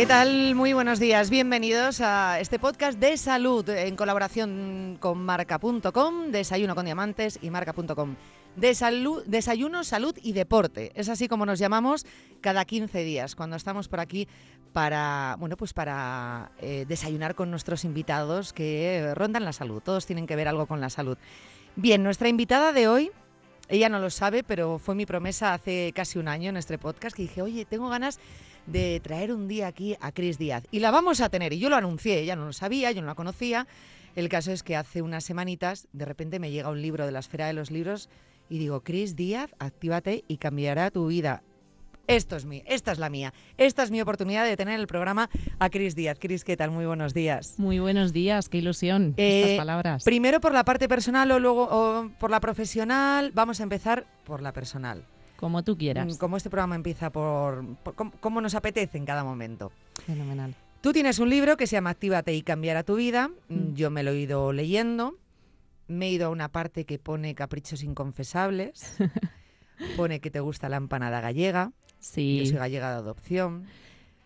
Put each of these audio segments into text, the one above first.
¿Qué tal? Muy buenos días. Bienvenidos a este podcast de salud en colaboración con marca.com, Desayuno con Diamantes y marca.com. Desayuno, salud y deporte. Es así como nos llamamos cada 15 días cuando estamos por aquí para, bueno, pues para eh, desayunar con nuestros invitados que rondan la salud. Todos tienen que ver algo con la salud. Bien, nuestra invitada de hoy ella no lo sabe, pero fue mi promesa hace casi un año en este podcast que dije, oye, tengo ganas de traer un día aquí a Cris Díaz. Y la vamos a tener. Y yo lo anuncié, ella no lo sabía, yo no la conocía. El caso es que hace unas semanitas, de repente me llega un libro de la esfera de los libros y digo, Cris Díaz, actívate y cambiará tu vida. Esto es mi, esta es la mía. Esta es mi oportunidad de tener el programa a Cris Díaz. Cris, ¿qué tal? Muy buenos días. Muy buenos días, qué ilusión Eh, estas palabras. Primero por la parte personal o luego o por la profesional. Vamos a empezar por la personal. Como tú quieras. Mm, Como este programa empieza por, por cómo, cómo nos apetece en cada momento. Fenomenal. Tú tienes un libro que se llama Actívate y cambiará tu vida. Mm, Mm. Yo me lo he ido leyendo. Me he ido a una parte que pone caprichos inconfesables. pone que te gusta la empanada gallega. Sí. Yo soy gallega de adopción.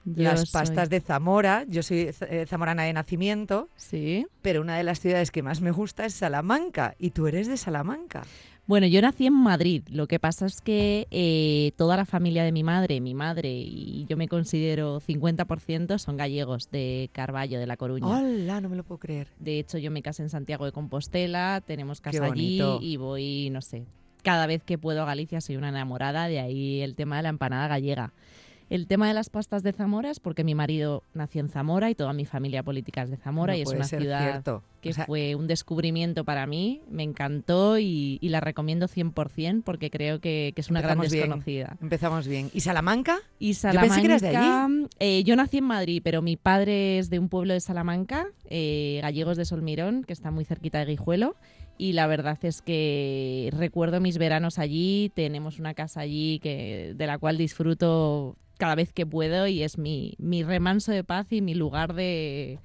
yo Las soy- pastas de Zamora. Yo soy eh, zamorana de nacimiento. Sí. Pero una de las ciudades que más me gusta es Salamanca. Y tú eres de Salamanca. Bueno, yo nací en Madrid. Lo que pasa es que eh, toda la familia de mi madre, mi madre y yo me considero 50% son gallegos de Carballo, de La Coruña. ¡Hola! No me lo puedo creer. De hecho, yo me casé en Santiago de Compostela, tenemos casa allí y voy, no sé, cada vez que puedo a Galicia soy una enamorada, de ahí el tema de la empanada gallega. El tema de las pastas de Zamora es porque mi marido nació en Zamora y toda mi familia política es de Zamora No y es una ciudad cierto. Que O sea, fue un descubrimiento para mí, me encantó y, y la recomiendo 100% porque creo que, que es una gran Empezamos bien. desconocida. Empezamos bien. ¿Y Salamanca? Y Yo pensé que eras de Salamanca, eh, yo nací en Madrid, pero mi padre es de un pueblo de Salamanca, eh, Gallegos de Solmirón, que está muy cerquita de Guijuelo. Y la verdad es que recuerdo mis veranos allí, tenemos una casa allí que, de la cual disfruto cada vez que puedo y es mi, mi remanso de paz y mi lugar de,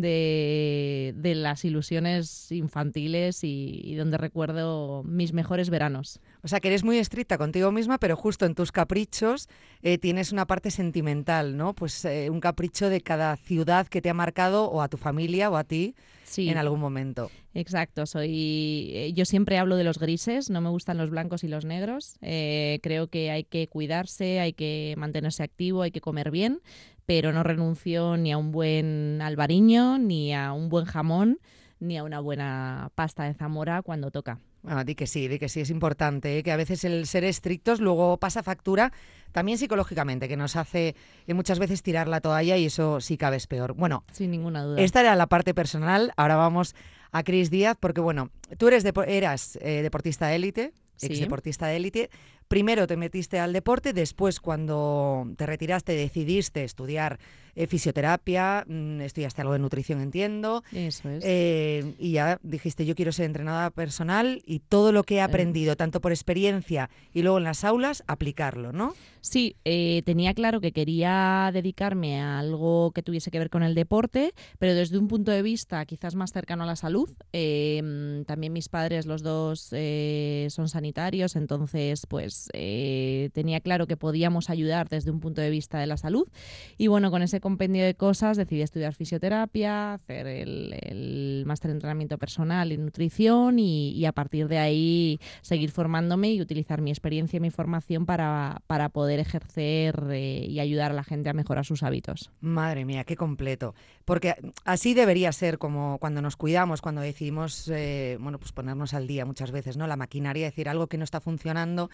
de, de las ilusiones infantiles y, y donde recuerdo mis mejores veranos. O sea, que eres muy estricta contigo misma, pero justo en tus caprichos eh, tienes una parte sentimental, ¿no? Pues eh, un capricho de cada ciudad que te ha marcado o a tu familia o a ti Sí. en algún momento. Exacto, soy. eh, Yo siempre hablo de los grises, no me gustan los blancos y los negros. Eh, creo que hay que cuidarse, hay que mantenerse activo, hay que comer bien, pero no renuncio ni a un buen albariño, ni a un buen jamón, ni a una buena pasta de Zamora cuando toca. Bueno, di que sí, di que sí, es importante, ¿eh? que a veces el ser estrictos luego pasa factura también psicológicamente, que nos hace eh, muchas veces tirar la toalla y eso sí cabe es peor. Bueno, Sin ninguna duda. esta era la parte personal, ahora vamos a Cris Díaz, porque bueno, tú eres eras eh, deportista de élite, ex deportista de élite. Primero te metiste al deporte, después cuando te retiraste decidiste estudiar eh, fisioterapia, mm, estudiaste algo de nutrición, entiendo, Eso es. eh, y ya dijiste yo quiero ser entrenadora personal y todo lo que he aprendido, tanto por experiencia y luego en las aulas, aplicarlo, ¿no? Sí, eh, tenía claro que quería dedicarme a algo que tuviese que ver con el deporte, pero desde un punto de vista quizás más cercano a la salud. Eh, mm, también mis padres, los dos, eh, son sanitarios, entonces pues eh, tenía claro que podíamos ayudar desde un punto de vista de la salud. Y bueno, con ese compendio de cosas decidí estudiar fisioterapia, hacer el, el máster de entrenamiento personal y nutrición y, y a partir de ahí seguir formándome y utilizar mi experiencia y mi formación para, para poder ejercer eh, y ayudar a la gente a mejorar sus hábitos. Madre mía, qué completo. Porque así debería ser como cuando nos cuidamos, cuando decidimos, eh, bueno, pues ponernos al día muchas veces, ¿no? La maquinaria, decir algo que no está funcionando.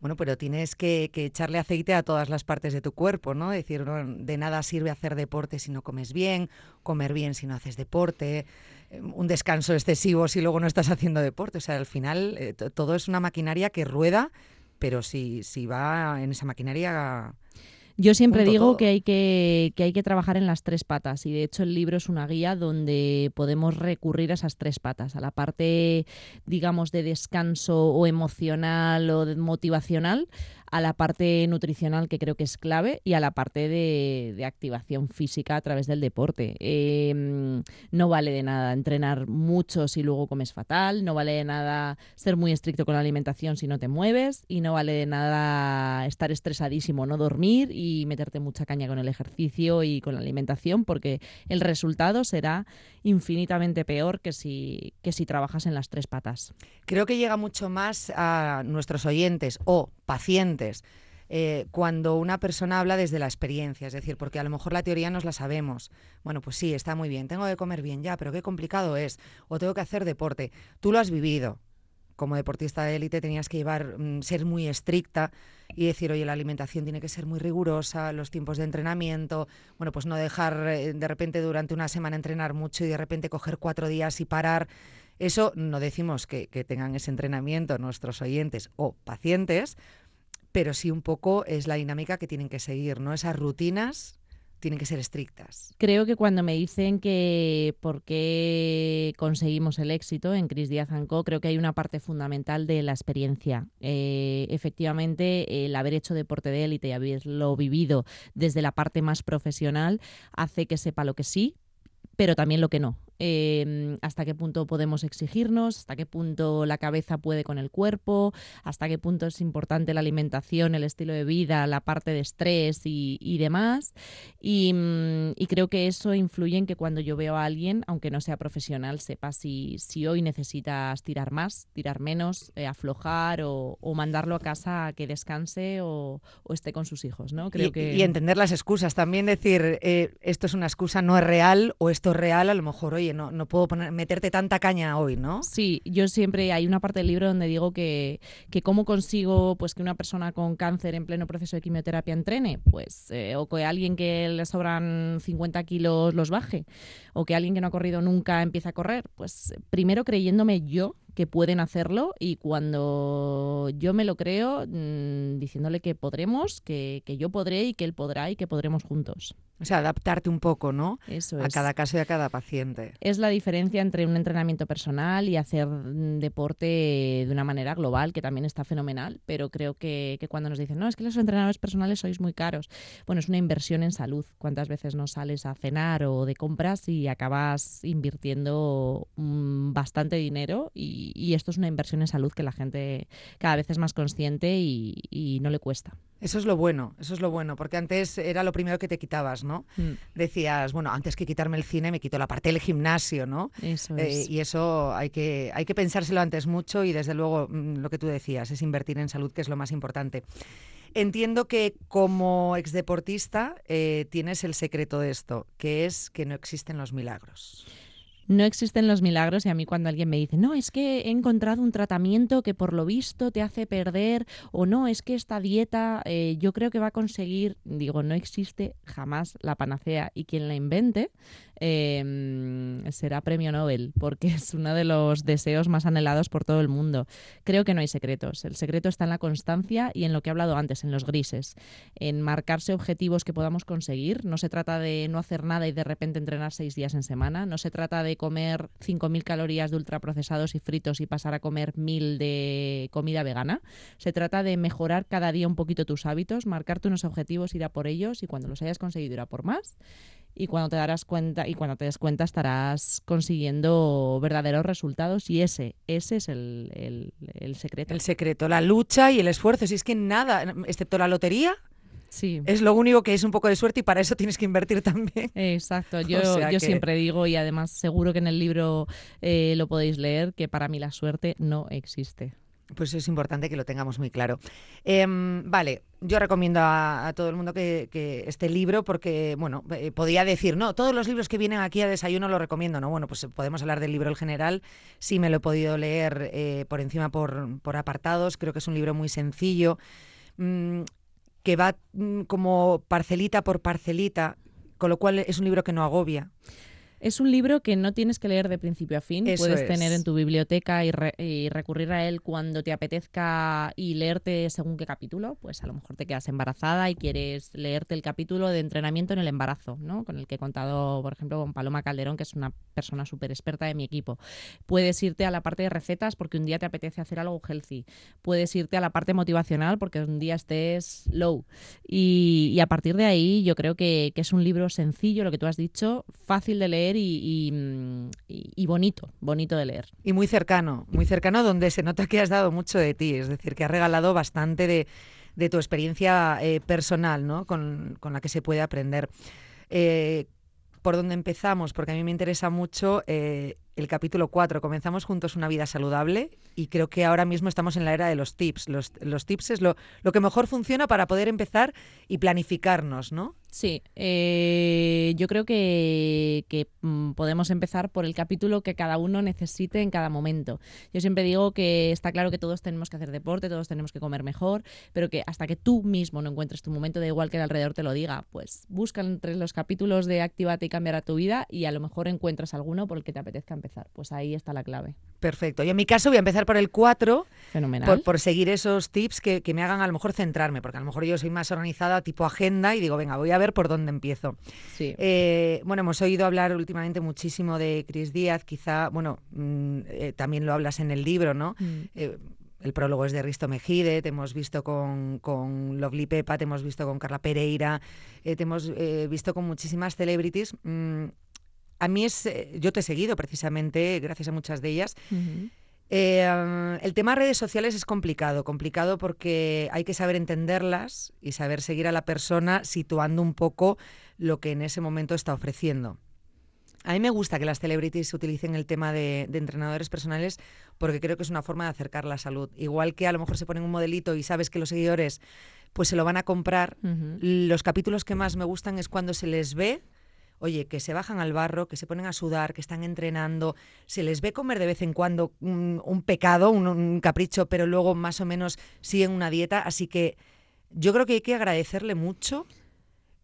Bueno, pero tienes que, que echarle aceite a todas las partes de tu cuerpo, ¿no? Decir, de nada sirve hacer deporte si no comes bien, comer bien si no haces deporte, eh, un descanso excesivo si luego no estás haciendo deporte. O sea, al final eh, to- todo es una maquinaria que rueda, pero si, si va en esa maquinaria Yo siempre digo todo. que hay que, que hay que trabajar en las tres patas y de hecho el libro es una guía donde podemos recurrir a esas tres patas, a la parte, digamos, de descanso o emocional o de- motivacional, a la parte nutricional que creo que es clave y a la parte de, activación física a través del deporte. Em, no vale de nada entrenar mucho si luego comes fatal, no vale de nada ser muy estricto con la alimentación si no te mueves y no vale de nada estar estresadísimo, no dormir y meterte mucha caña con el ejercicio y con la alimentación porque el resultado será infinitamente peor que si, que si trabajas en las tres patas. Creo que llega mucho más a nuestros oyentes o pacientes eh, cuando una persona habla desde la experiencia, es decir, porque a lo mejor la teoría nos la sabemos. Bueno, pues sí, está muy bien, tengo que comer bien ya, pero qué complicado es, o tengo que hacer deporte. Tú lo has vivido. Como deportista de élite tenías que llevar, mm, ser muy estricta y decir, oye, la alimentación tiene que ser muy rigurosa, los tiempos de entrenamiento, bueno, pues no dejar eh, de repente durante una semana entrenar mucho y de repente coger cuatro días y parar. Eso no decimos que, tengan ese entrenamiento nuestros oyentes o pacientes, pero sí un poco es la dinámica que tienen que seguir, ¿no? Esas rutinas tienen que ser estrictas. Creo que cuando me dicen que por qué conseguimos el éxito en Cris Díaz Co, creo que hay una parte fundamental de la experiencia. Eh, efectivamente, el haber hecho deporte de élite y haberlo vivido desde la parte más profesional hace que sepa lo que sí, pero también lo que no. Em, hasta qué punto podemos exigirnos, hasta qué punto la cabeza puede con el cuerpo, hasta qué punto es importante la alimentación, el estilo de vida, la parte de estrés y, demás. Mm, y, creo que eso influye en que cuando yo veo a alguien, aunque no sea profesional, sepa si, si hoy necesitas tirar más, tirar menos, eh, aflojar o, mandarlo a casa a que descanse o, esté con sus hijos. ¿no? Creo y, que... y entender las excusas, también decir eh, esto es una excusa, no es real o esto es real, a lo mejor hoy no, puedo poner, meterte tanta caña hoy, ¿no? Sí, yo siempre, hay una parte del libro donde digo que, que cómo consigo pues que una persona con cáncer en pleno proceso de quimioterapia entrene, pues, eh, o que alguien que le sobran 50 kilos los baje, o que alguien que no ha corrido nunca empiece a correr, pues primero creyéndome yo que pueden hacerlo y cuando yo me lo creo, mm, diciéndole que podremos, que, que yo podré y que él podrá y que podremos juntos. O sea, adaptarte un poco, ¿no? Eso A cada caso y a cada paciente. Es la diferencia entre un entrenamiento personal y hacer mm, deporte de una manera global, que también está fenomenal, pero creo que, que, cuando nos dicen, no, es que los entrenadores personales sois muy caros. Bueno, es una inversión en salud. ¿Cuántas veces no sales a cenar o de compras y acabas invirtiendo mm, bastante dinero? Y, y, esto es una inversión en salud que la gente cada vez es más consciente y, y no le cuesta. Eso es lo bueno, eso es lo bueno, porque antes era lo primero que te quitabas, ¿no? Mm. Decías, bueno, antes que quitarme el cine me quito la parte del gimnasio, ¿no? Eso eh, y eso hay que, hay que pensárselo antes mucho y desde luego mm, lo que tú decías, es invertir en salud, que es lo más importante. Entiendo que como exdeportista eh, tienes el secreto de esto, que es que no existen los milagros no existen los milagros y a mí cuando alguien me dice, no, es que he encontrado un tratamiento que por lo visto te hace perder o no, es que esta dieta eh, yo creo que va a conseguir, digo, no existe jamás la panacea y quien la invente Em, será premio Nobel, porque es uno de los deseos más anhelados por todo el mundo. Creo que no hay secretos. El secreto está en la constancia y en lo que he hablado antes, en los grises, en marcarse objetivos que podamos conseguir. No se trata de no hacer nada y de repente entrenar seis días en semana. No se trata de comer 5.000 calorías de ultraprocesados y fritos y pasar a comer 1.000 de comida vegana. Se trata de mejorar cada día un poquito tus hábitos, marcarte unos objetivos, ir a por ellos y cuando los hayas conseguido ir a por más. Y cuando te darás cuenta y cuando te des cuenta estarás consiguiendo verdaderos resultados y ese ese es el, secreto. El secreto la lucha y el esfuerzo. Si es que nada excepto la lotería Sí. Es lo único que es un poco de suerte y para eso tienes que invertir también. Exacto, yo, yo siempre digo y además seguro que en el libro eh, lo podéis leer que para mí la suerte no existe. Pues es importante que lo tengamos muy claro. Em, vale, yo recomiendo a, todo el mundo que, este libro porque, bueno, eh, podía decir, no, todos los libros que vienen aquí a desayuno lo recomiendo, ¿no? Bueno, pues podemos hablar del libro en general. Sí me lo he podido leer eh, por encima por, por, apartados. Creo que es un libro muy sencillo, mm, que va mm, como parcelita por parcelita, con lo cual es un libro que no agobia. Es un libro que no tienes que leer de principio a fin. Puedes tener en tu biblioteca y, recurrir a él cuando te apetezca y leerte según qué capítulo. Pues a lo mejor te quedas embarazada y quieres leerte el capítulo de entrenamiento en el embarazo, ¿no? Con el que he contado, por ejemplo, con Paloma Calderón, que es una persona súper experta de mi equipo. Puedes irte a la parte de recetas porque un día te apetece hacer algo healthy. Puedes irte a la parte motivacional porque un día estés low. Y, a partir de ahí yo creo que, que es un libro sencillo, lo que tú has dicho, fácil de leer Mm, y, bonito, bonito de leer. Y muy cercano, muy cercano donde se nota que has dado mucho de ti, es decir, que has regalado bastante de, tu experiencia eh, personal, ¿no? Con, la que se puede aprender. Eh, ¿Por dónde empezamos? Porque a mí me interesa mucho eh, el capítulo 4. Comenzamos juntos una vida saludable y creo que ahora mismo estamos en la era de los tips. Los, tips es lo, lo, que mejor funciona para poder empezar y planificarnos, ¿no? Sí, eh, yo creo que, mm, podemos empezar por el capítulo que cada uno necesite en cada momento. Yo siempre digo que está claro que todos tenemos que hacer deporte, todos tenemos que comer mejor, pero que hasta que tú mismo no encuentres tu momento, da igual que el alrededor te lo diga, pues busca entre los capítulos de Actívate y cambiará tu vida y a lo mejor encuentras alguno por el que te apetezca empezar. Pues ahí está la clave. Perfecto. Yo en mi caso voy a empezar por el 4, Fenomenal. Por, seguir esos tips que, que me hagan a lo mejor centrarme, porque a lo mejor yo soy más organizada tipo agenda y digo, venga, voy a ver por dónde empiezo. Eh, bueno, hemos oído hablar últimamente muchísimo de Cris Díaz, quizá, bueno, mm, eh, también lo hablas en el libro, ¿no? Mm. Eh, el prólogo es de Risto Mejide, te hemos visto con, con Lovely Pepa, te hemos visto con Carla Pereira, te hemos visto con muchísimas celebrities. Mm, a mí es, yo te he seguido precisamente gracias a muchas de ellas. Eh, el tema de redes sociales es complicado, complicado porque hay que saber entenderlas y saber seguir a la persona situando un poco lo que en ese momento está ofreciendo. A mí me gusta que las celebrities utilicen el tema de, entrenadores personales porque creo que es una forma de acercar la salud. Igual que a lo mejor se ponen un modelito y sabes que los seguidores pues se lo van a comprar, los capítulos que más me gustan es cuando se les ve oye, que se bajan al barro, que se ponen a sudar, que están entrenando, se les ve comer de vez en cuando un, pecado, un, capricho, pero luego más o menos siguen una dieta. Así que yo creo que hay que agradecerle mucho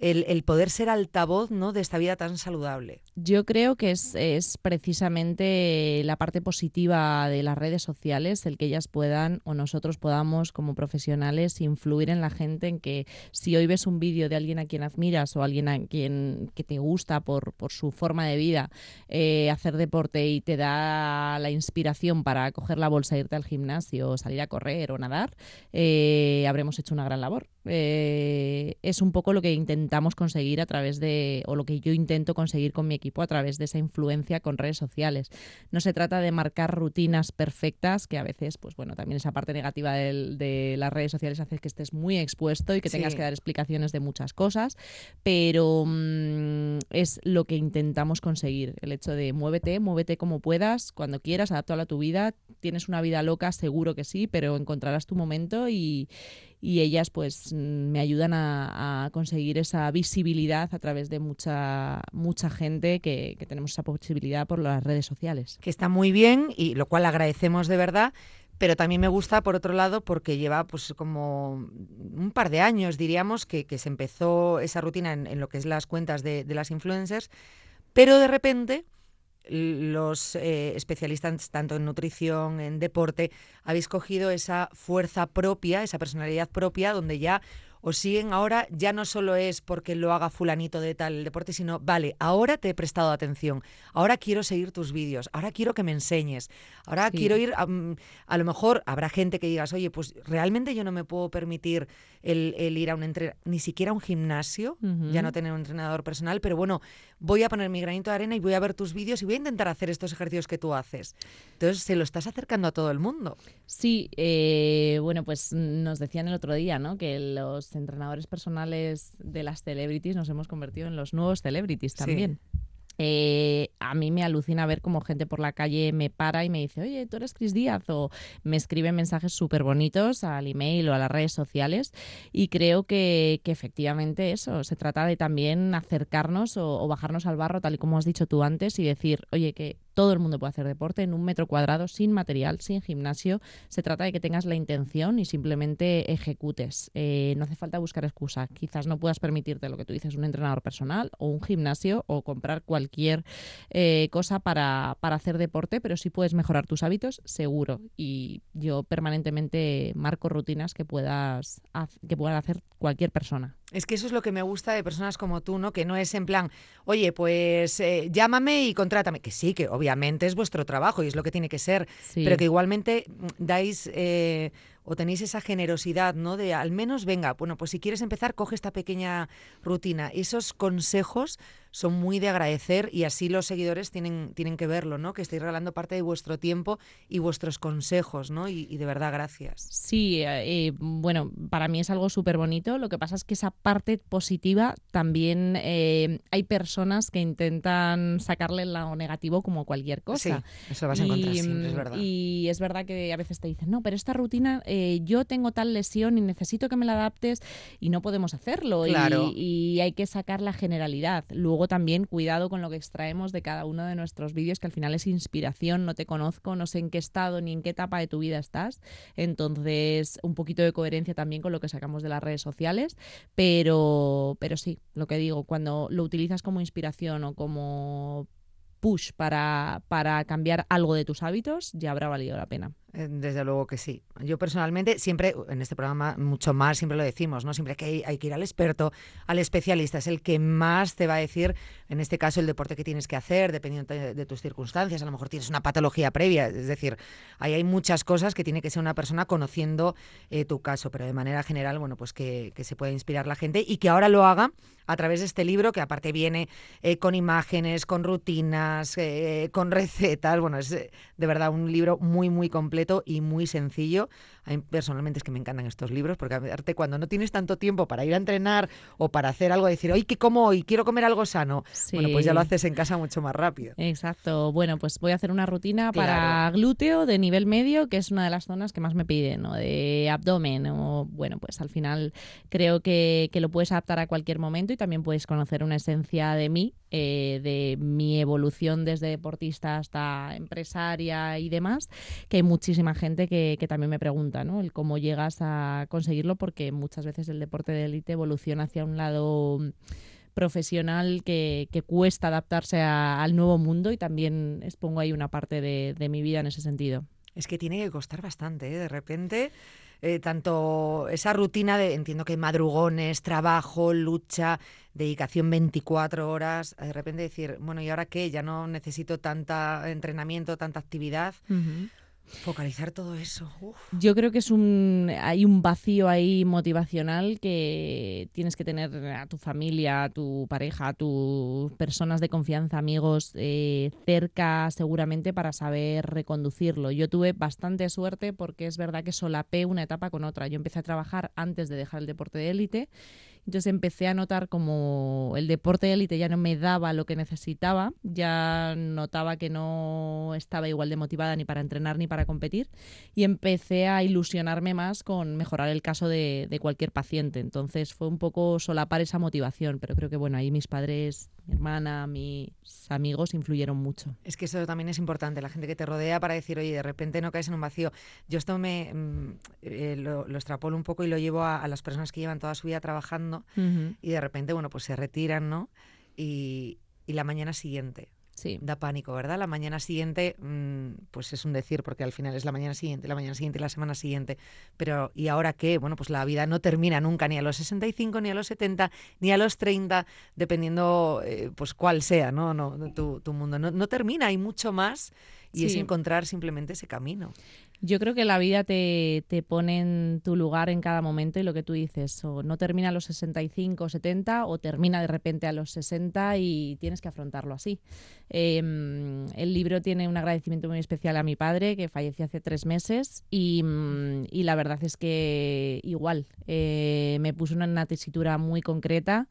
el, poder ser altavoz ¿no? de esta vida tan saludable. Yo creo que es, es, precisamente la parte positiva de las redes sociales, el que ellas puedan o nosotros podamos como profesionales influir en la gente en que si hoy ves un vídeo de alguien a quien admiras o alguien a quien que te gusta por, su forma de vida, eh, hacer deporte y te da la inspiración para coger la bolsa, irte al gimnasio, salir a correr o nadar, eh, habremos hecho una gran labor. Eh, es un poco lo que intentamos conseguir a través de, o lo que yo intento conseguir con mi equipo a través de esa influencia con redes sociales. No se trata de marcar rutinas perfectas, que a veces, pues bueno, también esa parte negativa de, las redes sociales hace que estés muy expuesto y que tengas que dar explicaciones de muchas cosas, pero mm, es lo que intentamos conseguir, el hecho de muévete, muévete como puedas, cuando quieras, adaptalo a tu vida, tienes una vida loca, seguro que sí, pero encontrarás tu momento y y ellas pues mm, me ayudan a, conseguir esa visibilidad a través de mucha mucha gente que, tenemos esa posibilidad por las redes sociales. Que está muy bien y lo cual agradecemos de verdad. Pero también me gusta, por otro lado, porque lleva pues como un par de años, diríamos, que, se empezó esa rutina en, lo que es las cuentas de, de las influencers, pero de repente los eh, especialistas tanto en nutrición, en deporte, habéis cogido esa fuerza propia, esa personalidad propia, donde ya os siguen ahora ya no solo es porque lo haga fulanito de tal deporte, sino, vale, ahora te he prestado atención, ahora quiero seguir tus vídeos, ahora quiero que me enseñes, ahora quiero ir, a, a, lo mejor habrá gente que digas, oye, pues realmente yo no me puedo permitir el, ir a un entrenador, ni siquiera a un gimnasio, ya no tener un entrenador personal, pero bueno, voy a poner mi granito de arena y voy a ver tus vídeos y voy a intentar hacer estos ejercicios que tú haces. Entonces, se lo estás acercando a todo el mundo. Sí, eh, bueno, pues nos decían el otro día, ¿no? Que los entrenadores personales de las celebrities nos hemos convertido en los nuevos celebrities también. Eh, a mí me alucina ver cómo gente por la calle me para y me dice, oye, tú eres Cris Díaz, o me escribe mensajes súper bonitos al email o a las redes sociales. Y creo que, efectivamente eso, se trata de también acercarnos o, bajarnos al barro, tal y como has dicho tú antes, y decir, oye, que todo el mundo puede hacer deporte en un metro cuadrado, sin material, sin gimnasio. Se trata de que tengas la intención y simplemente ejecutes. Eh, no hace falta buscar excusa. Quizás no puedas permitirte lo que tú dices, un entrenador personal o un gimnasio o comprar cualquier eh, cosa para, para hacer deporte, pero sí puedes mejorar tus hábitos, seguro. Y yo permanentemente marco rutinas que puedas que puedan hacer cualquier persona. Es que eso es lo que me gusta de personas como tú, ¿no? Que no es en plan, oye, pues eh, llámame y contrátame. Que sí, que obviamente es vuestro trabajo y es lo que tiene que ser, pero que igualmente mm, dais eh, o tenéis esa generosidad, ¿no? De al menos, venga, bueno, pues si quieres empezar, coge esta pequeña rutina. Esos consejos son muy de agradecer y así los seguidores tienen, tienen que verlo, ¿no? Que estáis regalando parte de vuestro tiempo y vuestros consejos, ¿no? Y, de verdad, gracias. Sí, eh, eh, bueno, para mí es algo súper bonito. Lo que pasa es que esa parte positiva también eh, hay personas que intentan sacarle el lado negativo como cualquier cosa. Sí, eso lo vas a encontrar siempre, es verdad. Y es verdad que a veces te dicen, no, pero esta rutina yo tengo tal lesión y necesito que me la adaptes y no podemos hacerlo. Claro. Y, y hay que sacar la generalidad. Luego también cuidado con lo que extraemos de cada uno de nuestros vídeos, que al final es inspiración, no te conozco, no sé en qué estado ni en qué etapa de tu vida estás. Entonces, un poquito de coherencia también con lo que sacamos de las redes sociales, pero, pero sí, lo que digo, cuando lo utilizas como inspiración o como push para, para cambiar algo de tus hábitos, ya habrá valido la pena. Eh, desde luego que sí. Yo personalmente siempre, en este programa mucho más, siempre lo decimos, ¿no? Siempre que hay, que ir al experto, al especialista, es el que más te va a decir, en este caso, el deporte que tienes que hacer, dependiendo de, tus circunstancias. A lo mejor tienes una patología previa, es decir, ahí hay muchas cosas que tiene que ser una persona conociendo eh, tu caso, pero de manera general, bueno, pues que, se pueda inspirar la gente y que ahora lo haga a través de este libro, que aparte viene eh, con imágenes, con rutinas, con recetas. Bueno, es de verdad un libro muy, muy completo y muy sencillo. A mí personalmente es que me encantan estos libros porque aparte cuando no tienes tanto tiempo para ir a entrenar o para hacer algo, decir, oye, ¿qué como hoy? Quiero comer algo sano. Bueno, pues ya lo haces en casa mucho más rápido. Exacto. Bueno, pues voy a hacer una rutina para glúteo de nivel medio, que es una de las zonas que más me piden, o de abdomen. O, bueno, pues al final creo que, que lo puedes adaptar a cualquier momento y también puedes conocer una esencia de mí eh, de mi evolución desde deportista hasta empresaria y demás, que hay muchísima gente que, también me pregunta, ¿no? El cómo llegas a conseguirlo, porque muchas veces el deporte de élite evoluciona hacia un lado profesional que, cuesta adaptarse al nuevo mundo y también expongo ahí una parte de, de mi vida en ese sentido. Es que tiene que costar bastante, ¿eh? De repente eh, tanto esa rutina de, entiendo que madrugones, trabajo, lucha, dedicación 24 horas, de repente decir, bueno, ¿y ahora qué? Ya no necesito tanta entrenamiento, tanta actividad. Focalizar todo eso. Yo creo que es un hay un vacío ahí motivacional que tienes que tener a tu familia, a tu pareja, a tus personas de confianza, amigos eh, cerca seguramente para saber reconducirlo. Yo tuve bastante suerte porque es verdad que solapé una etapa con otra. Yo empecé a trabajar antes de dejar el deporte de élite entonces empecé a notar como el deporte de élite ya no me daba lo que necesitaba, ya notaba que no estaba igual de motivada ni para entrenar ni para competir y empecé a ilusionarme más con mejorar el caso de, cualquier paciente. Entonces fue un poco solapar esa motivación, pero creo que bueno, ahí mis padres, mi hermana, mis amigos influyeron mucho. Es que eso también es importante, la gente que te rodea para decir, oye, de repente no caes en un vacío. Yo esto me mm, eh, lo, extrapolo un poco y lo llevo a las personas que llevan toda su vida trabajando y de repente, bueno, pues se retiran, ¿no? Y, la mañana siguiente. Sí. Da pánico, ¿verdad? La mañana siguiente, mm, pues es un decir, porque al final es la mañana siguiente, la mañana siguiente y la semana siguiente. Pero, ¿y ahora qué? Bueno, pues la vida no termina nunca, ni a los 65, ni a los 70, ni a los 30, dependiendo, eh, pues cuál sea, ¿no? no tu, tu mundo. No, no termina, hay mucho más y es encontrar simplemente ese camino. Yo creo que la vida te, te, pone en tu lugar en cada momento y lo que tú dices, o no termina a los 65 o 70 o termina de repente a los 60 y tienes que afrontarlo así. Em, el libro tiene un agradecimiento muy especial a mi padre que falleció hace tres meses y, mm, y la verdad es que igual eh, me puso en una tesitura muy concreta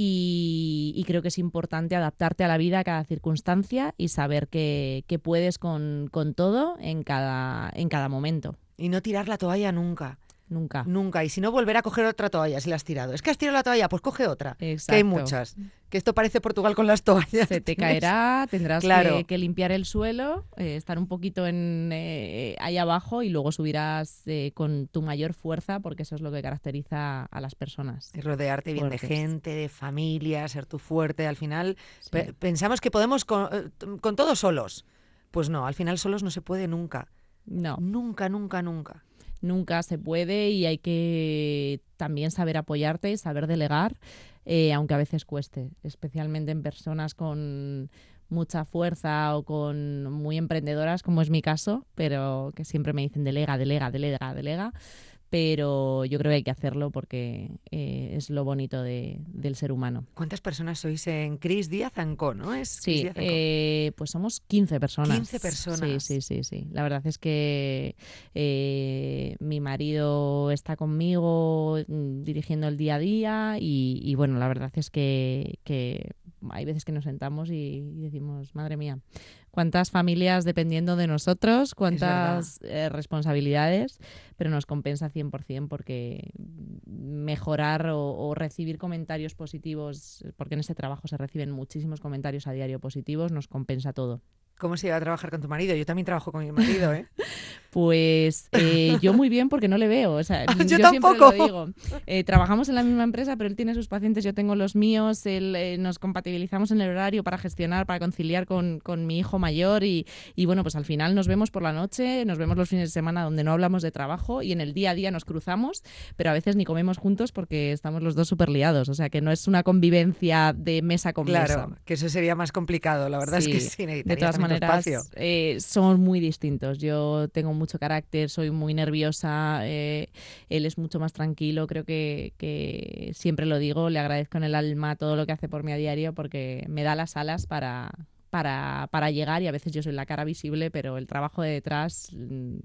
y, creo que es importante adaptarte a la vida, a cada circunstancia y saber que, puedes con, todo en cada, en cada momento. Y no tirar la toalla nunca. Nunca. Nunca. Y si no, volver a coger otra toalla si la has tirado. Es que has tirado la toalla, pues coge otra. Exacto. Que hay muchas. Que esto parece Portugal con las toallas. Se te Tienes- caerá, tendrás Claro. que, que limpiar el suelo, eh, estar un poquito en, eh, ahí abajo y luego subirás eh, con tu mayor fuerza porque eso es lo que caracteriza a las personas. Y rodearte bien de gente, de familia, ser tú fuerte. Al final Sí. pe- pensamos que podemos con, eh, con todos solos. Pues no, al final solos no se puede nunca. No, Nunca, nunca, nunca. Nunca se puede y hay que también saber apoyarte, saber delegar, eh, aunque a veces cueste, especialmente en personas con mucha fuerza o con muy emprendedoras, como es mi caso, pero que siempre me dicen delega, delega, delega, delega. Pero yo creo que hay que hacerlo porque eh, es lo bonito de- del ser humano. ¿Cuántas personas sois en Cris Díaz Ancó, no? Es Cris Sí, Díaz eh, pues somos 15 personas. 15 personas. Sí, sí, sí, sí. La verdad es que eh, mi marido está conmigo mm, dirigiendo el día a día y, y bueno, la verdad es que, que hay veces que nos sentamos y, y decimos, madre mía, cuántas familias dependiendo de nosotros, cuántas eh, responsabilidades, pero nos compensa 100% porque mejorar o, o recibir comentarios positivos, porque en este trabajo se reciben muchísimos comentarios a diario positivos, nos compensa todo. ¿Cómo se iba a trabajar con tu marido? Yo también trabajo con mi marido, ¿eh? Pues eh, yo muy bien porque no le veo. O sea, Yo siempre tampoco. lo digo. Eh, trabajamos en la misma empresa, pero él tiene sus pacientes, yo tengo los míos. Él, eh, nos compatibilizamos en el horario para gestionar, para conciliar con, con mi hijo mayor. Y, y bueno, pues al final nos vemos por la noche, nos vemos los fines de semana donde no hablamos de trabajo y en el día a día nos cruzamos, pero a veces ni comemos juntos porque estamos los dos súper liados. O sea, que no es una convivencia de mesa con Claro, mesa. que eso sería más complicado. La verdad es que Sí, sí, Maneras, eh, somos muy distintos. Yo tengo mucho carácter, soy muy nerviosa, eh, él es mucho más tranquilo. Creo que, que siempre lo digo, le agradezco en el alma todo lo que hace por mí a diario porque me da las alas para, para, para llegar y a veces yo soy la cara visible, pero el trabajo de detrás mm,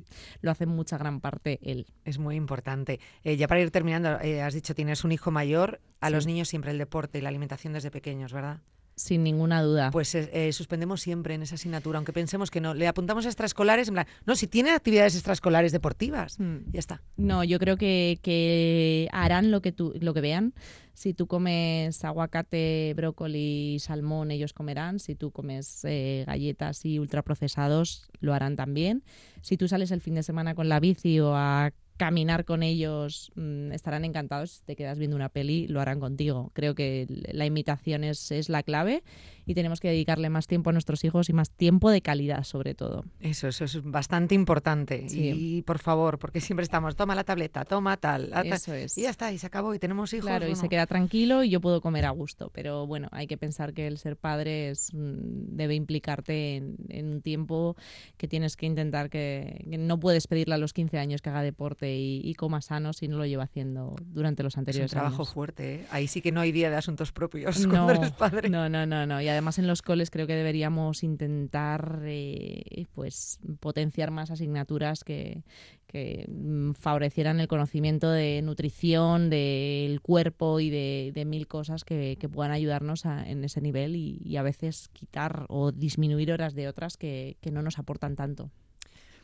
lo hace en mucha gran parte él. Es muy importante. Eh, ya para ir terminando, eh, has dicho tienes un hijo mayor. A Sí. los niños siempre el deporte y la alimentación desde pequeños, ¿verdad? Sin ninguna duda. Pues eh, eh, suspendemos siempre en esa asignatura, aunque pensemos que no. Le apuntamos a extraescolares, en plan, no, si tiene actividades extraescolares deportivas, Mm. ya está. No, yo creo que, que harán lo que, tú, lo que vean. Si tú comes aguacate, brócoli, salmón, ellos comerán. Si tú comes eh, galletas y ultraprocesados, lo harán también. Si tú sales el fin de semana con la bici o a caminar con ellos, mm, estarán encantados. Si te quedas viendo una peli, lo harán contigo. Creo que la imitación es, es la clave y tenemos que dedicarle más tiempo a nuestros hijos y más tiempo de calidad, sobre todo. Eso, eso es bastante importante. Sí. Y por favor, porque siempre estamos, toma la tableta, toma tal, la tal", Eso es. y ya está, y se acabó, y tenemos hijos. Claro, y se queda tranquilo y yo puedo comer a gusto. Pero bueno, hay que pensar que el ser padre es, mm, debe implicarte en, en un tiempo que tienes que intentar que, que no puedes pedirle a los 15 años que haga deporte y, y coma sano si no lo lleva haciendo durante los Es un anteriores trabajo años. fuerte, ¿eh? Ahí sí que no hay día de asuntos propios cuando eres padre. no, no, no, no. Y además en los coles creo que deberíamos intentar eh, pues potenciar más asignaturas que, que mm, favorecieran el conocimiento de nutrición, del cuerpo y de, de mil cosas que, que puedan ayudarnos a- en ese nivel y, y a veces quitar o disminuir horas de otras que, que no nos aportan tanto.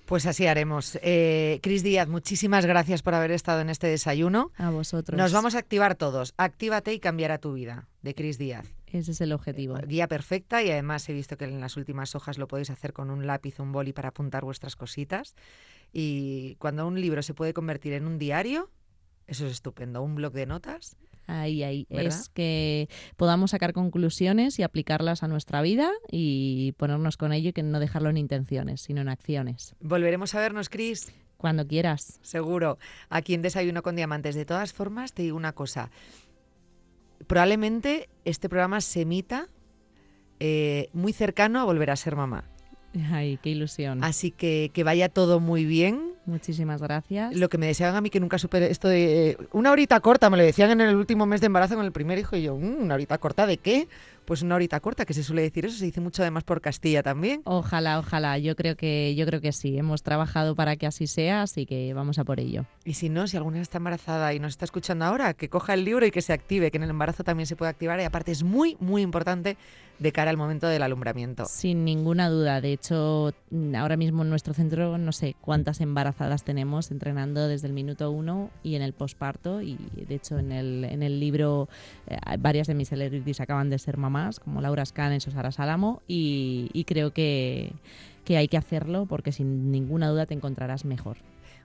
Pues así haremos. Eh, Cris Díaz, muchísimas gracias por haber estado en este desayuno. A vosotros. Nos vamos a activar todos. Actívate y cambiará tu vida, de Cris Díaz. Ese es el objetivo. Guía perfecta y además he visto que en las últimas hojas lo podéis hacer con un lápiz o un boli para apuntar vuestras cositas. Y cuando un libro se puede convertir en un diario, eso es estupendo. Un blog de notas. Ahí, ahí. ¿Verdad? Es que podamos sacar conclusiones y aplicarlas a nuestra vida y ponernos con ello y que no dejarlo en intenciones, sino en acciones. Volveremos a vernos, Cris. Cuando quieras. Seguro. Aquí en Desayuno con Diamantes. De todas formas, te digo una cosa. Probablemente este programa se emita eh, muy cercano a volver a ser mamá. Ay, qué ilusión. Así que que vaya todo muy bien. Muchísimas gracias. Lo que me deseaban a mí que nunca supe esto de eh, una horita corta, me lo decían en el último mes de embarazo con el primer hijo y yo, "Mm, una horita corta de qué? pues una horita corta, que se suele decir eso, se dice mucho además por Castilla también. Ojalá, ojalá. Yo creo que, yo creo que sí. Hemos trabajado para que así sea, así que vamos a por ello. Y si no, si alguna está embarazada y nos está escuchando ahora, que coja el libro y que se active, que en el embarazo también se puede activar. Y aparte es muy, muy importante de cara al momento del alumbramiento. Sin ninguna duda. De hecho, ahora mismo en nuestro centro no sé cuántas embarazadas tenemos entrenando desde el minuto uno y en el posparto. Y de hecho en el, en el libro eh, varias de mis celebrities acaban de ser mamás, como Laura Scanes o Sara Salamo. Y, y creo que, que hay que hacerlo porque sin ninguna duda te encontrarás mejor.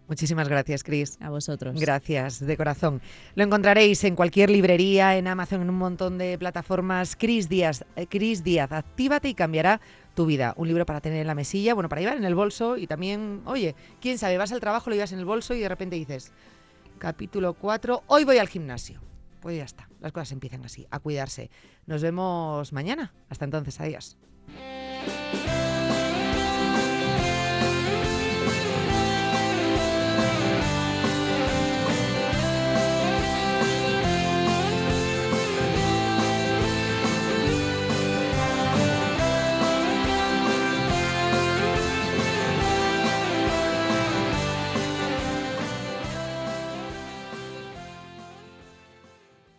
Muchísimas gracias, Cris. A vosotros. Gracias, de corazón. Lo encontraréis en cualquier librería, en Amazon, en un montón de plataformas. Cris Díaz, eh, Cris Díaz, actívate y cambiará tu vida. Un libro para tener en la mesilla, bueno, para llevar en el bolso y también, oye, quién sabe, vas al trabajo, lo llevas en el bolso y de repente dices, capítulo 4, hoy voy al gimnasio. Pues ya está, las cosas empiezan así, a cuidarse. Nos vemos mañana. Hasta entonces, adiós.